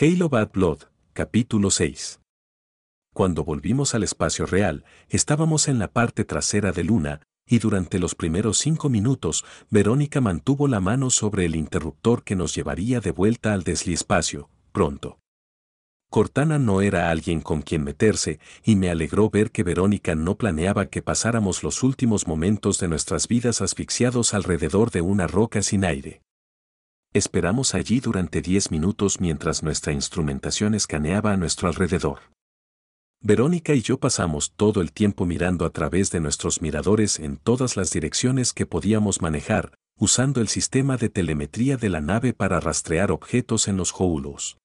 Halo Bad Blood, capítulo 6. Cuando volvimos al espacio real, estábamos en la parte trasera de Luna, y durante los primeros cinco minutos, Verónica mantuvo la mano sobre el interruptor que nos llevaría de vuelta al desliespacio, pronto. Cortana no era alguien con quien meterse, y me alegró ver que Verónica no planeaba que pasáramos los últimos momentos de nuestras vidas asfixiados alrededor de una roca sin aire. Esperamos allí durante diez minutos mientras nuestra instrumentación escaneaba a nuestro alrededor. Verónica y yo pasamos todo el tiempo mirando a través de nuestros miradores en todas las direcciones que podíamos manejar, usando el sistema de telemetría de la nave para rastrear objetos en los Joulos.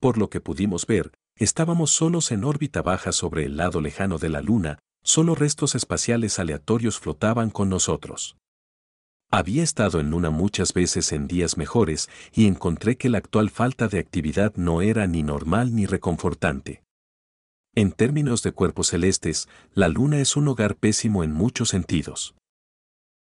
Por lo que pudimos ver, estábamos solos en órbita baja sobre el lado lejano de la Luna, solo restos espaciales aleatorios flotaban con nosotros. Había estado en Luna muchas veces en días mejores y encontré que la actual falta de actividad no era ni normal ni reconfortante. En términos de cuerpos celestes, la Luna es un hogar pésimo en muchos sentidos.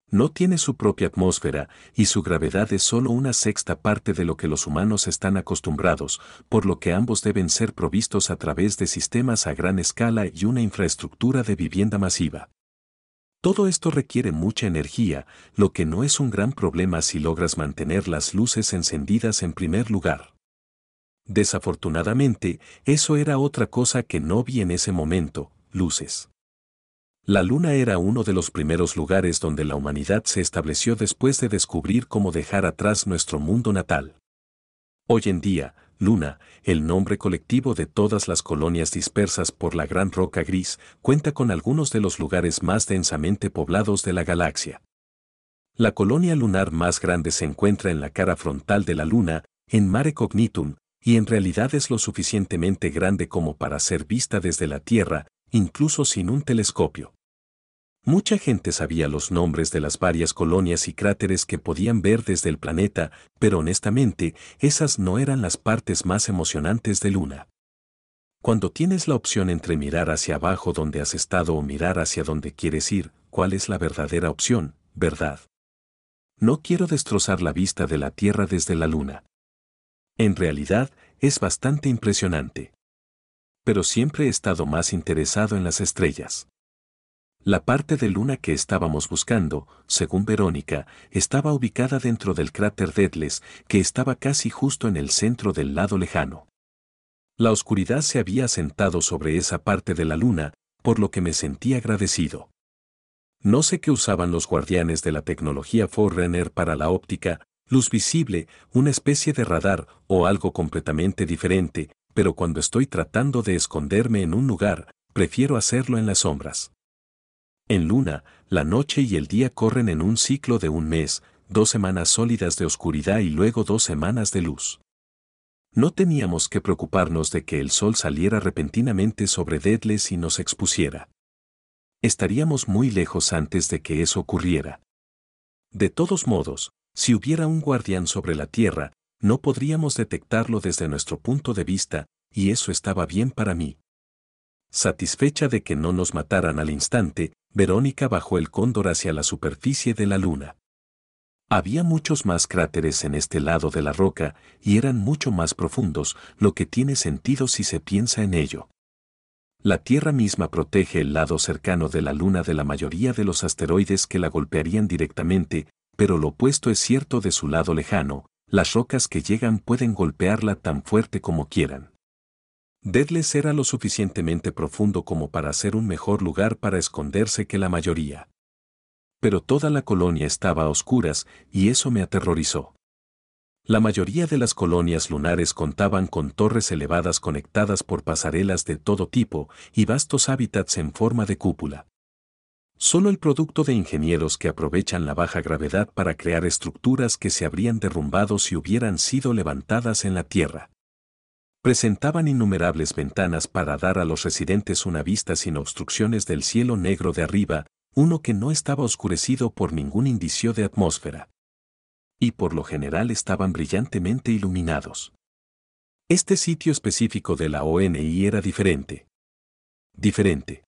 No tiene su propia atmósfera y su gravedad es solo una sexta parte de lo que los humanos están acostumbrados, por lo que ambos deben ser provistos a través de sistemas a gran escala y una infraestructura de vivienda masiva. Todo esto requiere mucha energía, lo que no es un gran problema si logras mantener las luces encendidas en primer lugar. Desafortunadamente, eso era otra cosa que no vi en ese momento, luces. La luna era uno de los primeros lugares donde la humanidad se estableció después de descubrir cómo dejar atrás nuestro mundo natal. Hoy en día, Luna, el nombre colectivo de todas las colonias dispersas por la gran roca gris, cuenta con algunos de los lugares más densamente poblados de la galaxia. La colonia lunar más grande se encuentra en la cara frontal de la Luna, en Mare Cognitum, y en realidad es lo suficientemente grande como para ser vista desde la Tierra, incluso sin un telescopio. Mucha gente sabía los nombres de las varias colonias y cráteres que podían ver desde el planeta, pero honestamente, esas no eran las partes más emocionantes de Luna. Cuando tienes la opción entre mirar hacia abajo donde has estado o mirar hacia donde quieres ir, ¿cuál es la verdadera opción, verdad? No quiero destrozar la vista de la Tierra desde la Luna. En realidad, es bastante impresionante. Pero siempre he estado más interesado en las estrellas. La parte de luna que estábamos buscando, según Verónica, estaba ubicada dentro del cráter Deathless, que estaba casi justo en el centro del lado lejano. La oscuridad se había asentado sobre esa parte de la luna, por lo que me sentí agradecido. No sé qué usaban los guardianes de la tecnología Forerunner para la óptica, luz visible, una especie de radar o algo completamente diferente, pero cuando estoy tratando de esconderme en un lugar, prefiero hacerlo en las sombras. En Luna, la noche y el día corren en un ciclo de un mes, dos semanas sólidas de oscuridad y luego dos semanas de luz. No teníamos que preocuparnos de que el sol saliera repentinamente sobre Deadless y nos expusiera. Estaríamos muy lejos antes de que eso ocurriera. De todos modos, si hubiera un guardián sobre la Tierra, no podríamos detectarlo desde nuestro punto de vista, y eso estaba bien para mí. Satisfecha de que no nos mataran al instante, Verónica bajó el cóndor hacia la superficie de la luna. Había muchos más cráteres en este lado de la roca, y eran mucho más profundos, lo que tiene sentido si se piensa en ello. La Tierra misma protege el lado cercano de la Luna de la mayoría de los asteroides que la golpearían directamente, pero lo opuesto es cierto de su lado lejano, Las rocas que llegan pueden golpearla tan fuerte como quieran. Deadless era lo suficientemente profundo como para ser un mejor lugar para esconderse que la mayoría. Pero toda la colonia estaba a oscuras y eso me aterrorizó. La mayoría de las colonias lunares contaban con torres elevadas conectadas por pasarelas de todo tipo y vastos hábitats en forma de cúpula. Solo el producto de ingenieros que aprovechan la baja gravedad para crear estructuras que se habrían derrumbado si hubieran sido levantadas en la Tierra. Presentaban innumerables ventanas para dar a los residentes una vista sin obstrucciones del cielo negro de arriba, uno que no estaba oscurecido por ningún indicio de atmósfera y por lo general estaban brillantemente iluminados. Este sitio específico de la ONI era diferente. Diferente.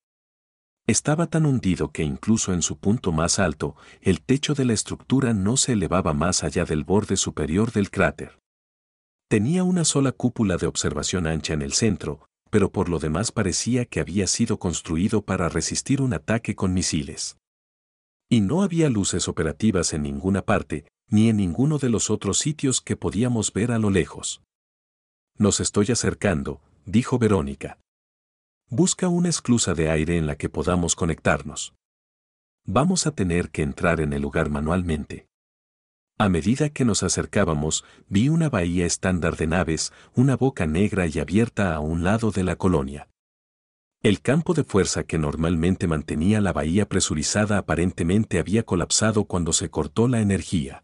Estaba tan hundido que incluso en su punto más alto, el techo de la estructura no se elevaba más allá del borde superior del cráter. Tenía una sola cúpula de observación ancha en el centro, pero por lo demás parecía que había sido construido para resistir un ataque con misiles. Y no había luces operativas en ninguna parte, ni en ninguno de los otros sitios que podíamos ver a lo lejos. Nos estoy acercando, dijo Verónica. Busca una esclusa de aire en la que podamos conectarnos. Vamos a tener que entrar en el lugar manualmente. A medida que nos acercábamos, vi una bahía estándar de naves, una boca negra y abierta a un lado de la colonia. El campo de fuerza que normalmente mantenía la bahía presurizada aparentemente había colapsado cuando se cortó la energía.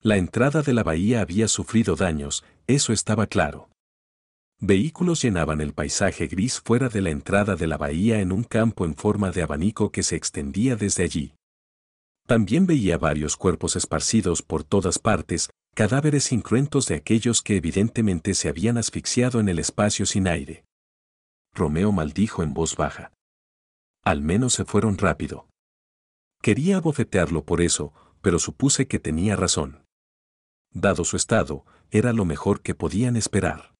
La entrada de la bahía había sufrido daños, eso estaba claro. Vehículos llenaban el paisaje gris fuera de la entrada de la bahía en un campo en forma de abanico que se extendía desde allí. También veía varios cuerpos esparcidos por todas partes, cadáveres incruentos de aquellos que evidentemente se habían asfixiado en el espacio sin aire. Romeo maldijo en voz baja. Al menos se fueron rápido. Quería abofetearlo por eso, pero supuse que tenía razón dado su estado, era lo mejor que podían esperar.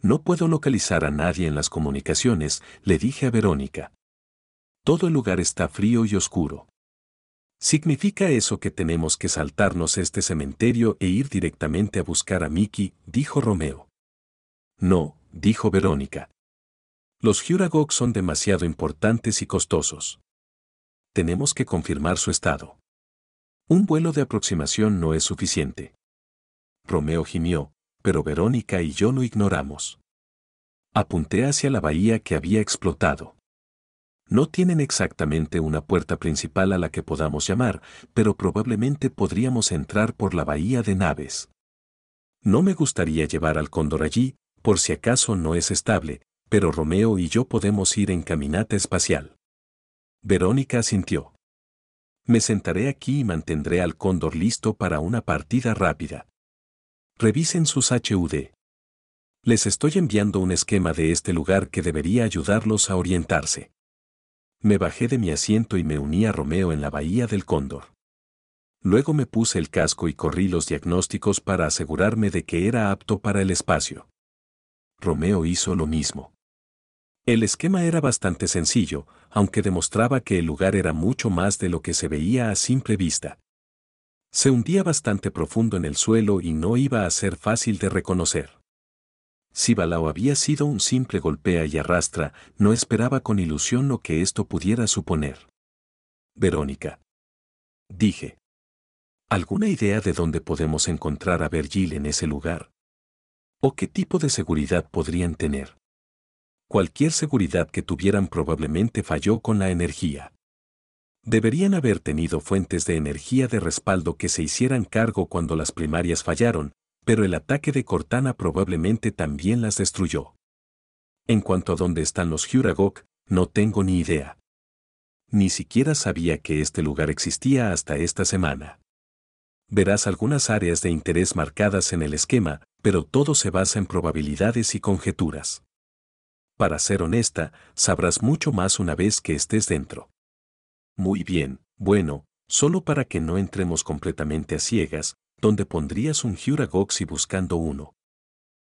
No puedo localizar a nadie en las comunicaciones, le dije a Verónica. Todo el lugar está frío y oscuro. ¿Significa eso que tenemos que saltarnos este cementerio e ir directamente a buscar a Mickey? dijo Romeo. No, dijo Verónica. Los Juragog son demasiado importantes y costosos. Tenemos que confirmar su estado. Un vuelo de aproximación no es suficiente. Romeo gimió, pero Verónica y yo lo ignoramos. Apunté hacia la bahía que había explotado. No tienen exactamente una puerta principal a la que podamos llamar, pero probablemente podríamos entrar por la bahía de naves. No me gustaría llevar al cóndor allí, por si acaso no es estable, pero Romeo y yo podemos ir en caminata espacial. Verónica asintió. Me sentaré aquí y mantendré al cóndor listo para una partida rápida. Revisen sus HUD. Les estoy enviando un esquema de este lugar que debería ayudarlos a orientarse. Me bajé de mi asiento y me uní a Romeo en la bahía del Cóndor. Luego me puse el casco y corrí los diagnósticos para asegurarme de que era apto para el espacio. Romeo hizo lo mismo. El esquema era bastante sencillo, aunque demostraba que el lugar era mucho más de lo que se veía a simple vista. Se hundía bastante profundo en el suelo y no iba a ser fácil de reconocer. Si Balao había sido un simple golpea y arrastra, no esperaba con ilusión lo que esto pudiera suponer. Verónica. Dije. ¿Alguna idea de dónde podemos encontrar a Virgil en ese lugar? ¿O qué tipo de seguridad podrían tener? Cualquier seguridad que tuvieran probablemente falló con la energía. Deberían haber tenido fuentes de energía de respaldo que se hicieran cargo cuando las primarias fallaron, pero el ataque de Cortana probablemente también las destruyó. En cuanto a dónde están los Huragok, no tengo ni idea. Ni siquiera sabía que este lugar existía hasta esta semana. Verás algunas áreas de interés marcadas en el esquema, pero todo se basa en probabilidades y conjeturas. Para ser honesta, sabrás mucho más una vez que estés dentro. Muy bien, bueno, solo para que no entremos completamente a ciegas, donde pondrías un Huragoxi buscando uno.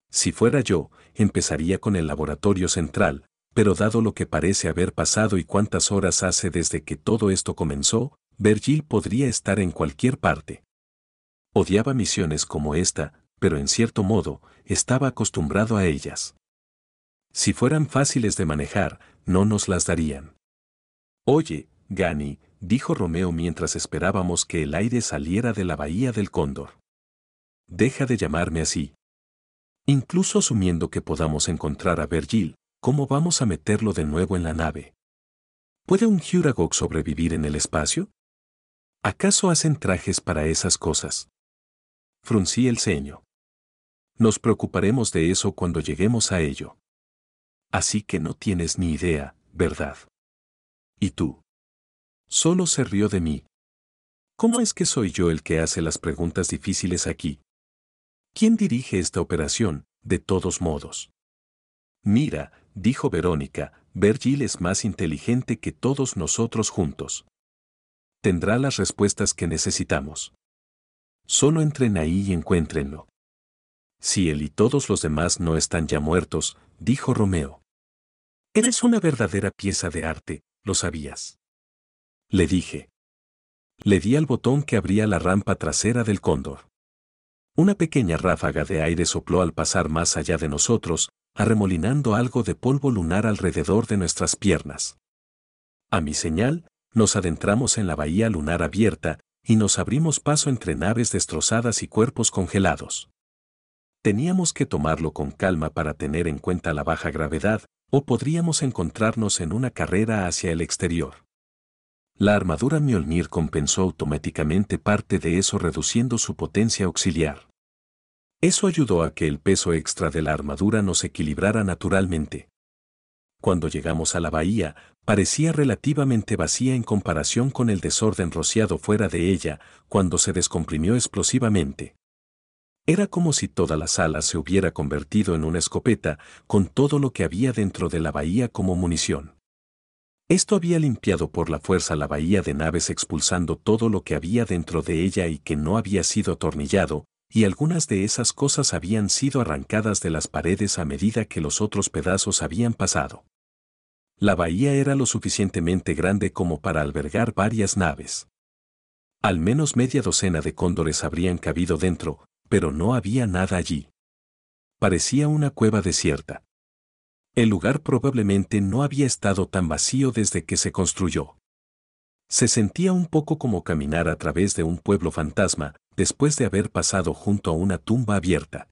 Si fuera yo, empezaría con el laboratorio central, pero dado lo que parece haber pasado y cuántas horas hace desde que todo esto comenzó, Virgil podría estar en cualquier parte. Odiaba misiones como esta, pero en cierto modo, estaba acostumbrado a ellas. Si fueran fáciles de manejar, no nos las darían. Oye, Gani, dijo Romeo mientras esperábamos que el aire saliera de la bahía del cóndor. Deja de llamarme así. Incluso asumiendo que podamos encontrar a Virgil, ¿cómo vamos a meterlo de nuevo en la nave? ¿Puede un Huragog sobrevivir en el espacio? ¿Acaso hacen trajes para esas cosas? Fruncí el ceño. Nos preocuparemos de eso cuando lleguemos a ello. Así que no tienes ni idea, ¿verdad? ¿Y tú? Solo se rió de mí. ¿Cómo es que soy yo el que hace las preguntas difíciles aquí? ¿Quién dirige esta operación, de todos modos? Mira, dijo Verónica, Virgil es más inteligente que todos nosotros juntos. Tendrá las respuestas que necesitamos. Solo entren ahí y encuéntrenlo. Si él y todos los demás no están ya muertos, dijo Romeo. Eres una verdadera pieza de arte, lo sabías. Le dije. Le di al botón que abría la rampa trasera del cóndor. Una pequeña ráfaga de aire sopló al pasar más allá de nosotros, arremolinando algo de polvo lunar alrededor de nuestras piernas. A mi señal, nos adentramos en la bahía lunar abierta y nos abrimos paso entre naves destrozadas y cuerpos congelados. Teníamos que tomarlo con calma para tener en cuenta la baja gravedad, o podríamos encontrarnos en una carrera hacia el exterior. La armadura Mjolnir compensó automáticamente parte de eso reduciendo su potencia auxiliar. Eso ayudó a que el peso extra de la armadura nos equilibrara naturalmente. Cuando llegamos a la bahía, parecía relativamente vacía en comparación con el desorden rociado fuera de ella, cuando se descomprimió explosivamente. Era como si toda la sala se hubiera convertido en una escopeta, con todo lo que había dentro de la bahía como munición. Esto había limpiado por la fuerza la bahía de naves expulsando todo lo que había dentro de ella y que no había sido atornillado, y algunas de esas cosas habían sido arrancadas de las paredes a medida que los otros pedazos habían pasado. La bahía era lo suficientemente grande como para albergar varias naves. Al menos media docena de cóndores habrían cabido dentro, pero no había nada allí. Parecía una cueva desierta. El lugar probablemente no había estado tan vacío desde que se construyó. Se sentía un poco como caminar a través de un pueblo fantasma, después de haber pasado junto a una tumba abierta.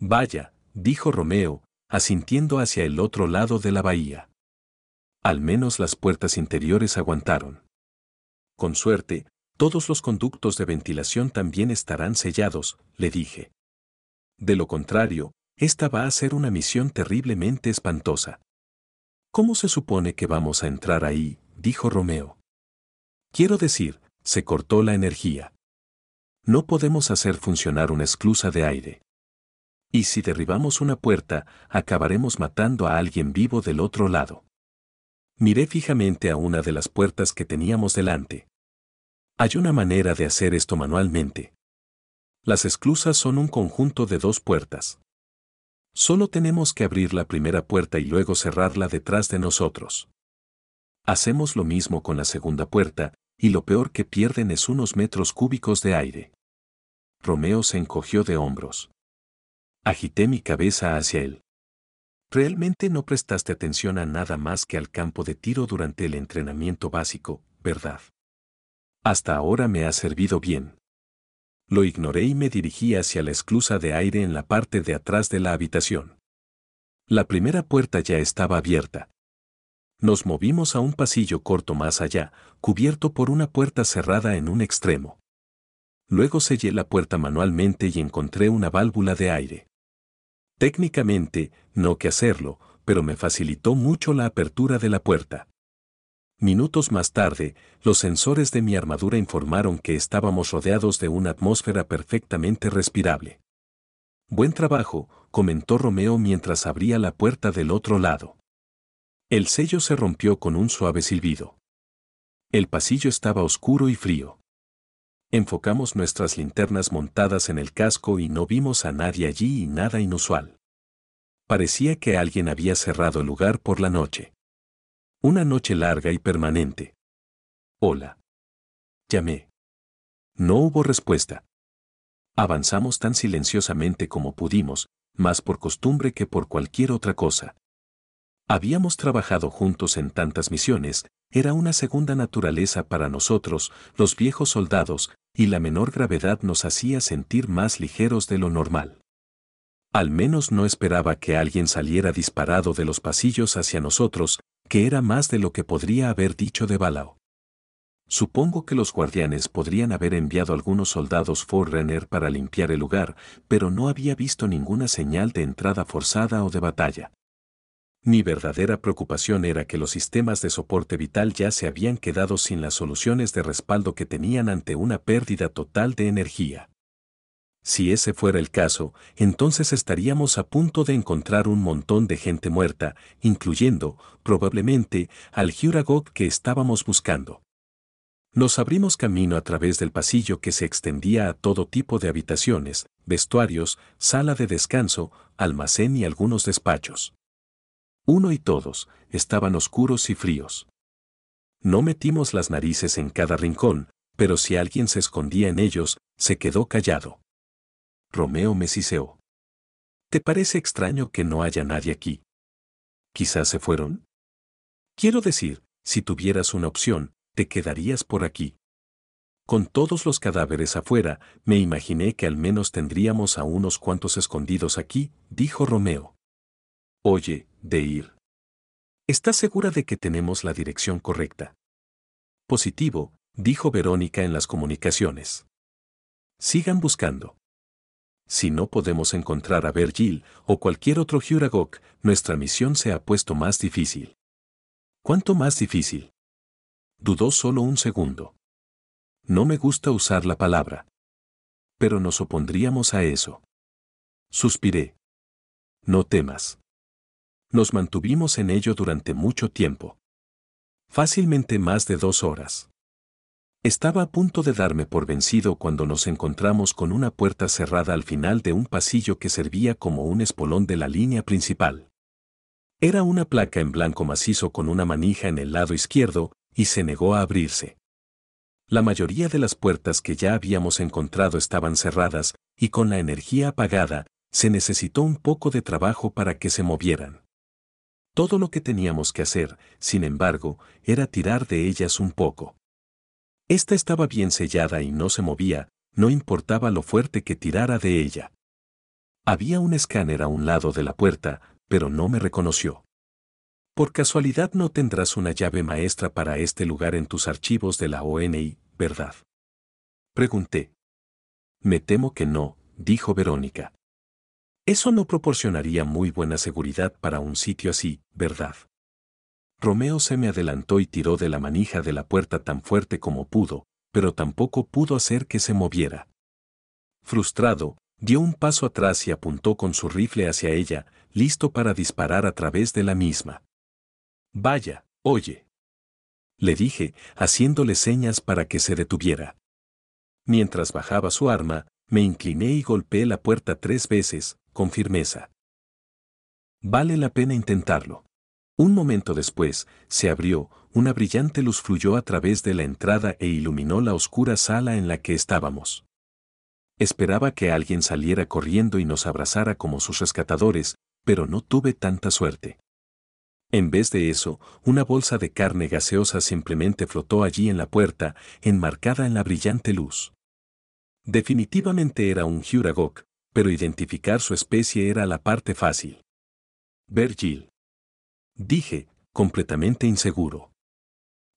Vaya, dijo Romeo, asintiendo hacia el otro lado de la bahía. Al menos las puertas interiores aguantaron. Con suerte, todos los conductos de ventilación también estarán sellados, le dije. De lo contrario, esta va a ser una misión terriblemente espantosa. ¿Cómo se supone que vamos a entrar ahí? dijo Romeo. Quiero decir, se cortó la energía. No podemos hacer funcionar una esclusa de aire. Y si derribamos una puerta, acabaremos matando a alguien vivo del otro lado. Miré fijamente a una de las puertas que teníamos delante. Hay una manera de hacer esto manualmente. Las esclusas son un conjunto de dos puertas. Solo tenemos que abrir la primera puerta y luego cerrarla detrás de nosotros. Hacemos lo mismo con la segunda puerta, y lo peor que pierden es unos metros cúbicos de aire. Romeo se encogió de hombros. Agité mi cabeza hacia él. Realmente no prestaste atención a nada más que al campo de tiro durante el entrenamiento básico, ¿verdad? Hasta ahora me ha servido bien. Lo ignoré y me dirigí hacia la esclusa de aire en la parte de atrás de la habitación. La primera puerta ya estaba abierta. Nos movimos a un pasillo corto más allá, cubierto por una puerta cerrada en un extremo. Luego sellé la puerta manualmente y encontré una válvula de aire. Técnicamente, no que hacerlo, pero me facilitó mucho la apertura de la puerta. Minutos más tarde, los sensores de mi armadura informaron que estábamos rodeados de una atmósfera perfectamente respirable. Buen trabajo, comentó Romeo mientras abría la puerta del otro lado. El sello se rompió con un suave silbido. El pasillo estaba oscuro y frío. Enfocamos nuestras linternas montadas en el casco y no vimos a nadie allí y nada inusual. Parecía que alguien había cerrado el lugar por la noche. Una noche larga y permanente. Hola. Llamé. No hubo respuesta. Avanzamos tan silenciosamente como pudimos, más por costumbre que por cualquier otra cosa. Habíamos trabajado juntos en tantas misiones, era una segunda naturaleza para nosotros, los viejos soldados, y la menor gravedad nos hacía sentir más ligeros de lo normal. Al menos no esperaba que alguien saliera disparado de los pasillos hacia nosotros, que era más de lo que podría haber dicho de Balao. Supongo que los guardianes podrían haber enviado algunos soldados Forerunner para limpiar el lugar, pero no había visto ninguna señal de entrada forzada o de batalla. Mi verdadera preocupación era que los sistemas de soporte vital ya se habían quedado sin las soluciones de respaldo que tenían ante una pérdida total de energía. Si ese fuera el caso, entonces estaríamos a punto de encontrar un montón de gente muerta, incluyendo, probablemente, al Huragok que estábamos buscando. Nos abrimos camino a través del pasillo que se extendía a todo tipo de habitaciones, vestuarios, sala de descanso, almacén y algunos despachos. Uno y todos estaban oscuros y fríos. No metimos las narices en cada rincón, pero si alguien se escondía en ellos, se quedó callado. Romeo me siseó. ¿Te parece extraño que no haya nadie aquí? Quizás se fueron. Quiero decir, si tuvieras una opción, te quedarías por aquí. Con todos los cadáveres afuera, me imaginé que al menos tendríamos a unos cuantos escondidos aquí, dijo Romeo. Oye, Deir. ¿Estás segura de que tenemos la dirección correcta? Positivo, dijo Verónica en las comunicaciones. Sigan buscando. Si no podemos encontrar a Virgil o cualquier otro Huragok, nuestra misión se ha puesto más difícil. ¿Cuánto más difícil? Dudó solo un segundo. No me gusta usar la palabra. Pero nos opondríamos a eso. Suspiré. No temas. Nos mantuvimos en ello durante mucho tiempo. Fácilmente más de dos horas. Estaba a punto de darme por vencido cuando nos encontramos con una puerta cerrada al final de un pasillo que servía como un espolón de la línea principal. Era una placa en blanco macizo con una manija en el lado izquierdo, y se negó a abrirse. La mayoría de las puertas que ya habíamos encontrado estaban cerradas, y con la energía apagada, se necesitó un poco de trabajo para que se movieran. Todo lo que teníamos que hacer, sin embargo, era tirar de ellas un poco. Esta estaba bien sellada y no se movía, no importaba lo fuerte que tirara de ella. Había un escáner a un lado de la puerta, pero no me reconoció. Por casualidad no tendrás una llave maestra para este lugar en tus archivos de la ONI, ¿verdad? Pregunté. Me temo que no, dijo Verónica. Eso no proporcionaría muy buena seguridad para un sitio así, ¿verdad? Romeo se me adelantó y tiró de la manija de la puerta tan fuerte como pudo, pero tampoco pudo hacer que se moviera. Frustrado, dio un paso atrás y apuntó con su rifle hacia ella, listo para disparar a través de la misma. Vaya, oye. Le dije, haciéndole señas para que se detuviera. Mientras bajaba su arma, me incliné y golpeé la puerta tres veces, con firmeza. Vale la pena intentarlo. Un momento después, se abrió, una brillante luz fluyó a través de la entrada e iluminó la oscura sala en la que estábamos. Esperaba que alguien saliera corriendo y nos abrazara como sus rescatadores, pero no tuve tanta suerte. En vez de eso, una bolsa de carne gaseosa simplemente flotó allí en la puerta, enmarcada en la brillante luz. Definitivamente era un Huragok, pero identificar su especie era la parte fácil. Virgil dije, completamente inseguro.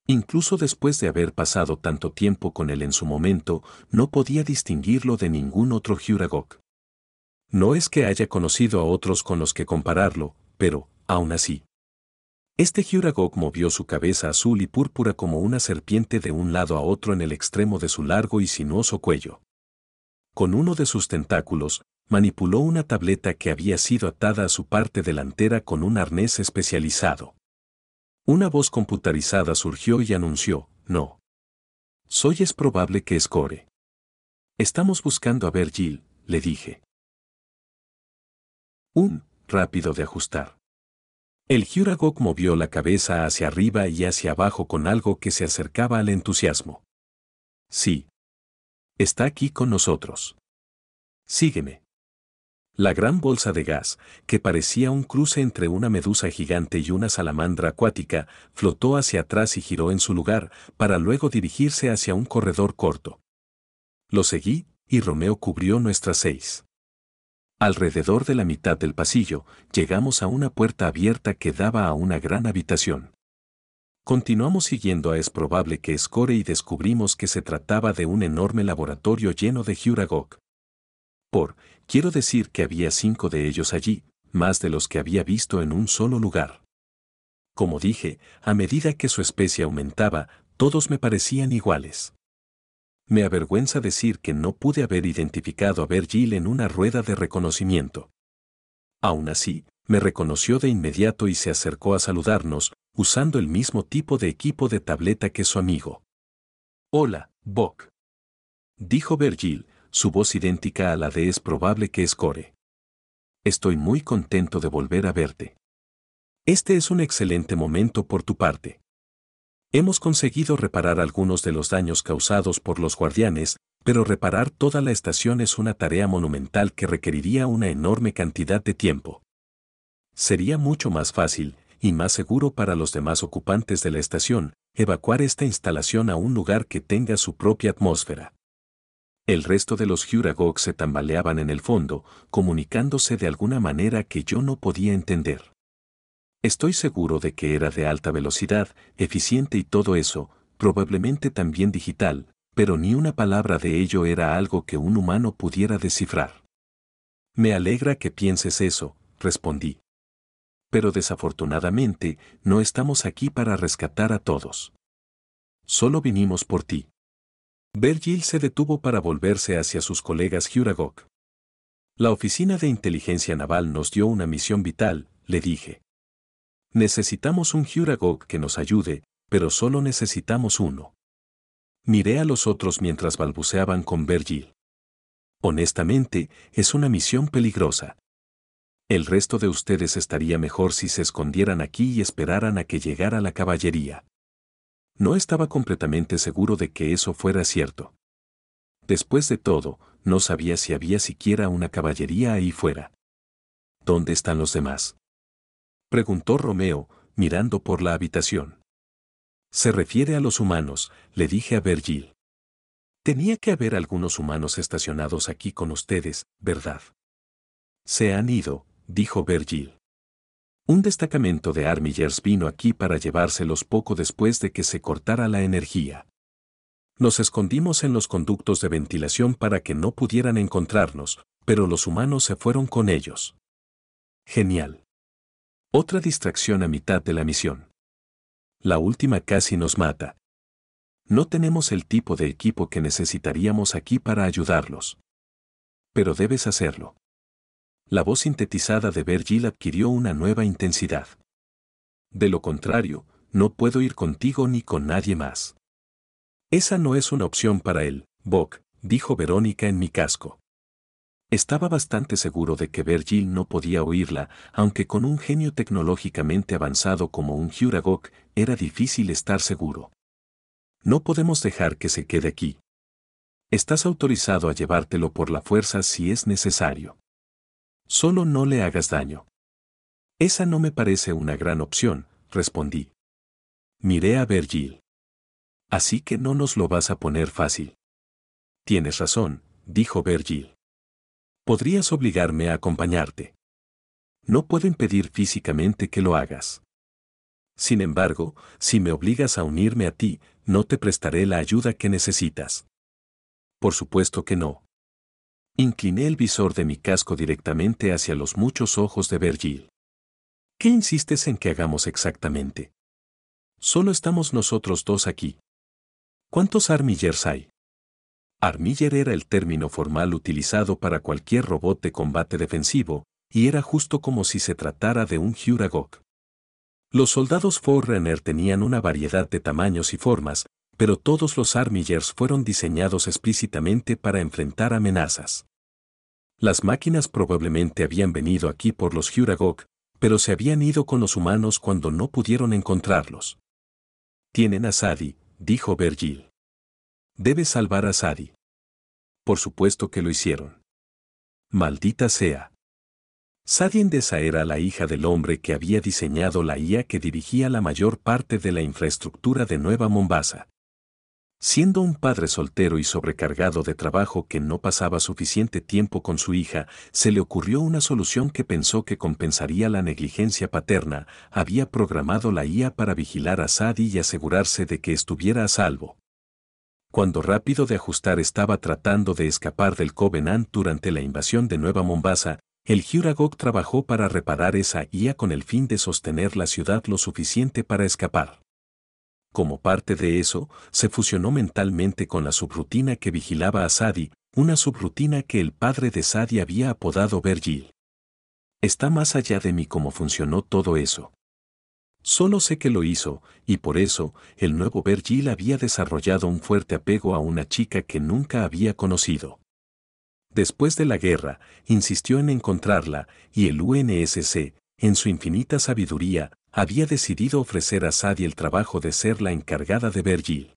Incluso después de haber pasado tanto tiempo con él en su momento, no podía distinguirlo de ningún otro Huragok. No es que haya conocido a otros con los que compararlo, pero, aún así. Este Huragok movió su cabeza azul y púrpura como una serpiente de un lado a otro en el extremo de su largo y sinuoso cuello. Con uno de sus tentáculos, manipuló una tableta que había sido atada a su parte delantera con un arnés especializado. Una voz computarizada surgió y anunció, no. Soy es probable que escore. Estamos buscando a Virgil, le dije. Un, rápido de ajustar. El Huragok movió la cabeza hacia arriba y hacia abajo con algo que se acercaba al entusiasmo. Sí. Está aquí con nosotros. Sígueme. La gran bolsa de gas, que parecía un cruce entre una medusa gigante y una salamandra acuática, flotó hacia atrás y giró en su lugar, para luego dirigirse hacia un corredor corto. Lo seguí, y Romeo cubrió nuestras seis. Alrededor de la mitad del pasillo, llegamos a una puerta abierta que daba a una gran habitación. Continuamos siguiendo a Es probable que Score y descubrimos que se trataba de un enorme laboratorio lleno de Huragok. Por, quiero decir que había cinco de ellos allí, más de los que había visto en un solo lugar. Como dije, a medida que su especie aumentaba, todos me parecían iguales. Me avergüenza decir que no pude haber identificado a Virgil en una rueda de reconocimiento. Aún así, me reconoció de inmediato y se acercó a saludarnos, usando el mismo tipo de equipo de tableta que su amigo. Hola, Bok. Dijo Virgil, su voz idéntica a la de es probable que escore. Estoy muy contento de volver a verte. Este es un excelente momento por tu parte. Hemos conseguido reparar algunos de los daños causados por los guardianes, pero reparar toda la estación es una tarea monumental que requeriría una enorme cantidad de tiempo. Sería mucho más fácil, y más seguro para los demás ocupantes de la estación, evacuar esta instalación a un lugar que tenga su propia atmósfera. El resto de los Huragog se tambaleaban en el fondo, comunicándose de alguna manera que yo no podía entender. Estoy seguro de que era de alta velocidad, eficiente y todo eso, probablemente también digital, pero ni una palabra de ello era algo que un humano pudiera descifrar. Me alegra que pienses eso, respondí. Pero desafortunadamente, no estamos aquí para rescatar a todos. Solo vinimos por ti. Virgil se detuvo para volverse hacia sus colegas Huragok. La Oficina de Inteligencia Naval nos dio una misión vital, le dije. Necesitamos un Huragok que nos ayude, pero solo necesitamos uno. Miré a los otros mientras balbuceaban con Virgil. Honestamente, es una misión peligrosa. El resto de ustedes estaría mejor si se escondieran aquí y esperaran a que llegara la caballería. No estaba completamente seguro de que eso fuera cierto. Después de todo, no sabía si había siquiera una caballería ahí fuera. ¿Dónde están los demás? Preguntó Romeo, mirando por la habitación. Se refiere a los humanos, le dije a Virgil. Tenía que haber algunos humanos estacionados aquí con ustedes, ¿verdad? Se han ido, dijo Virgil. Un destacamento de Armillers vino aquí para llevárselos poco después de que se cortara la energía. Nos escondimos en los conductos de ventilación para que no pudieran encontrarnos, pero los humanos se fueron con ellos. Genial. Otra distracción a mitad de la misión. La última casi nos mata. No tenemos el tipo de equipo que necesitaríamos aquí para ayudarlos. Pero debes hacerlo la voz sintetizada de Virgil adquirió una nueva intensidad. De lo contrario, no puedo ir contigo ni con nadie más. Esa no es una opción para él, Bok, dijo Verónica en mi casco. Estaba bastante seguro de que Virgil no podía oírla, aunque con un genio tecnológicamente avanzado como un Huragok era difícil estar seguro. No podemos dejar que se quede aquí. Estás autorizado a llevártelo por la fuerza si es necesario. Solo no le hagas daño. Esa no me parece una gran opción, respondí. Miré a Virgil. Así que no nos lo vas a poner fácil. Tienes razón, dijo Virgil. Podrías obligarme a acompañarte. No puedo impedir físicamente que lo hagas. Sin embargo, si me obligas a unirme a ti, no te prestaré la ayuda que necesitas. Por supuesto que no. Incliné el visor de mi casco directamente hacia los muchos ojos de Virgil. ¿Qué insistes en que hagamos exactamente? Solo estamos nosotros dos aquí. ¿Cuántos armillers hay? Armiller era el término formal utilizado para cualquier robot de combate defensivo, y era justo como si se tratara de un Huragok. Los soldados Forerunner tenían una variedad de tamaños y formas, pero todos los Armillers fueron diseñados explícitamente para enfrentar amenazas. Las máquinas probablemente habían venido aquí por los Huragok, pero se habían ido con los humanos cuando no pudieron encontrarlos. Tienen a Sadi, dijo Virgil. Debes salvar a Sadi. Por supuesto que lo hicieron. Maldita sea. Sadie Endesa era la hija del hombre que había diseñado la IA que dirigía la mayor parte de la infraestructura de Nueva Mombasa. Siendo un padre soltero y sobrecargado de trabajo que no pasaba suficiente tiempo con su hija, se le ocurrió una solución que pensó que compensaría la negligencia paterna, había programado la IA para vigilar a Sadie y asegurarse de que estuviera a salvo. Cuando rápido de ajustar estaba tratando de escapar del Covenant durante la invasión de Nueva Mombasa, el Huragog trabajó para reparar esa IA con el fin de sostener la ciudad lo suficiente para escapar. Como parte de eso, se fusionó mentalmente con la subrutina que vigilaba a Sadie, una subrutina que el padre de Sadie había apodado Virgil. Está más allá de mí cómo funcionó todo eso. Solo sé que lo hizo, y por eso, el nuevo Virgil había desarrollado un fuerte apego a una chica que nunca había conocido. Después de la guerra, insistió en encontrarla, y el UNSC, en su infinita sabiduría, había decidido ofrecer a Sadie el trabajo de ser la encargada de Virgil.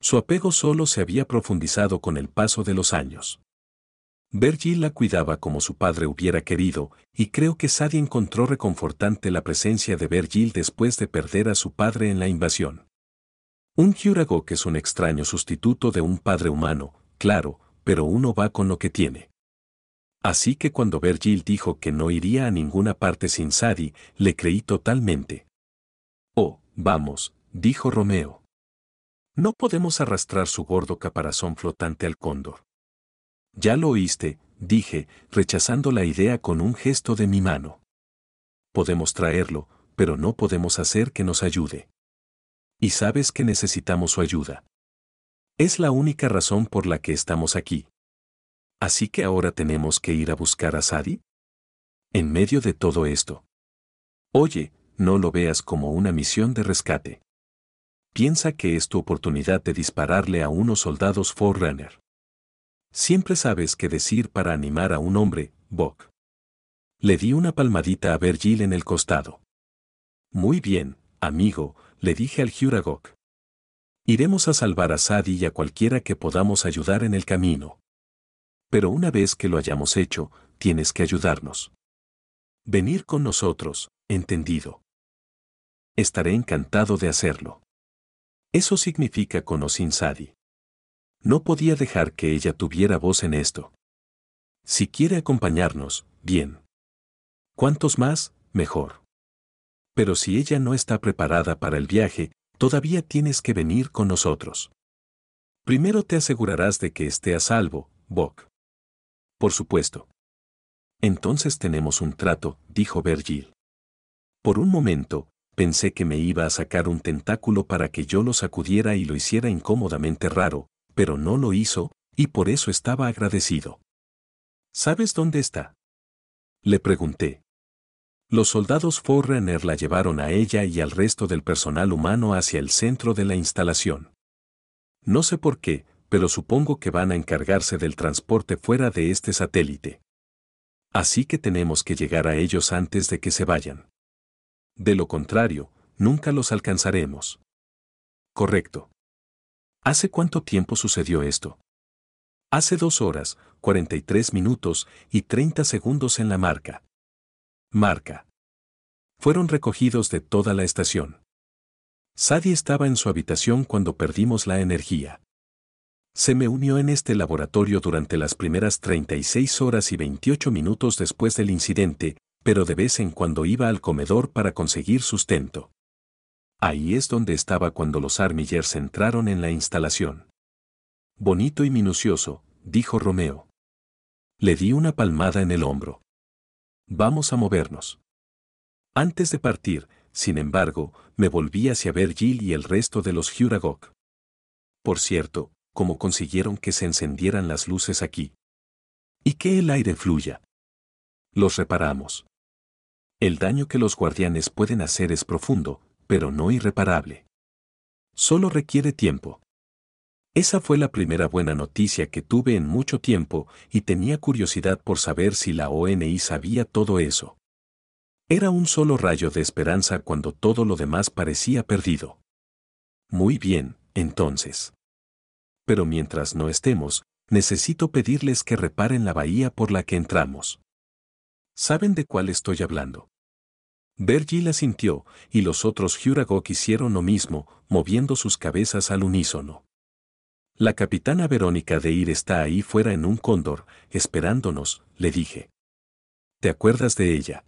Su apego solo se había profundizado con el paso de los años. Virgil la cuidaba como su padre hubiera querido, y creo que Sadie encontró reconfortante la presencia de Virgil después de perder a su padre en la invasión. Un que es un extraño sustituto de un padre humano, claro, pero uno va con lo que tiene. Así que cuando Virgil dijo que no iría a ninguna parte sin Sadie, le creí totalmente. Oh, vamos, dijo Romeo. No podemos arrastrar su gordo caparazón flotante al cóndor. Ya lo oíste, dije, rechazando la idea con un gesto de mi mano. Podemos traerlo, pero no podemos hacer que nos ayude. Y sabes que necesitamos su ayuda. Es la única razón por la que estamos aquí. Así que ahora tenemos que ir a buscar a Sadie. En medio de todo esto. Oye, no lo veas como una misión de rescate. Piensa que es tu oportunidad de dispararle a unos soldados Forerunner. Siempre sabes qué decir para animar a un hombre, Bok. Le di una palmadita a Virgil en el costado. Muy bien, amigo, le dije al Huragok. Iremos a salvar a Sadie y a cualquiera que podamos ayudar en el camino. Pero una vez que lo hayamos hecho, tienes que ayudarnos. Venir con nosotros, entendido. Estaré encantado de hacerlo. Eso significa con o sin Sadie. No podía dejar que ella tuviera voz en esto. Si quiere acompañarnos, bien. Cuantos más, mejor. Pero si ella no está preparada para el viaje, todavía tienes que venir con nosotros. Primero te asegurarás de que esté a salvo, Bok. Por supuesto. Entonces tenemos un trato, dijo Virgil. Por un momento, pensé que me iba a sacar un tentáculo para que yo lo sacudiera y lo hiciera incómodamente raro, pero no lo hizo, y por eso estaba agradecido. ¿Sabes dónde está? Le pregunté. Los soldados Forerunner la llevaron a ella y al resto del personal humano hacia el centro de la instalación. No sé por qué, pero supongo que van a encargarse del transporte fuera de este satélite. Así que tenemos que llegar a ellos antes de que se vayan. De lo contrario, nunca los alcanzaremos. Correcto. ¿Hace cuánto tiempo sucedió esto? Hace dos horas, 43 minutos y 30 segundos en la marca. Marca. Fueron recogidos de toda la estación. Sadie estaba en su habitación cuando perdimos la energía. Se me unió en este laboratorio durante las primeras 36 horas y 28 minutos después del incidente, pero de vez en cuando iba al comedor para conseguir sustento. Ahí es donde estaba cuando los Armillers entraron en la instalación. Bonito y minucioso, dijo Romeo. Le di una palmada en el hombro. Vamos a movernos. Antes de partir, sin embargo, me volví hacia Virgil y el resto de los Huragok. Por cierto, cómo consiguieron que se encendieran las luces aquí. Y que el aire fluya. Los reparamos. El daño que los guardianes pueden hacer es profundo, pero no irreparable. Solo requiere tiempo. Esa fue la primera buena noticia que tuve en mucho tiempo y tenía curiosidad por saber si la ONI sabía todo eso. Era un solo rayo de esperanza cuando todo lo demás parecía perdido. Muy bien, entonces pero mientras no estemos, Necesito pedirles que reparen la bahía por la que entramos. ¿Saben de cuál estoy hablando? Virgil asintió, y los otros Huragok hicieron lo mismo, moviendo sus cabezas al unísono. La capitana Verónica de Ir está ahí fuera en un cóndor, esperándonos, le dije. ¿Te acuerdas de ella?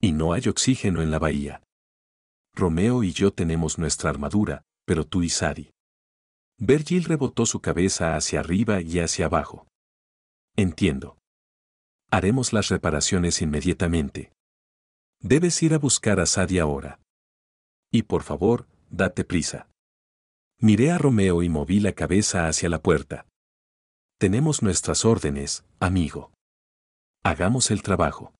Y no hay oxígeno en la bahía. Romeo y yo tenemos nuestra armadura, pero tú y Sadi. Virgil rebotó su cabeza hacia arriba y hacia abajo. Entiendo. Haremos las reparaciones inmediatamente. Debes ir a buscar a Sadie ahora. Y por favor, date prisa. Miré a Romeo y moví la cabeza hacia la puerta. Tenemos nuestras órdenes, amigo. Hagamos el trabajo.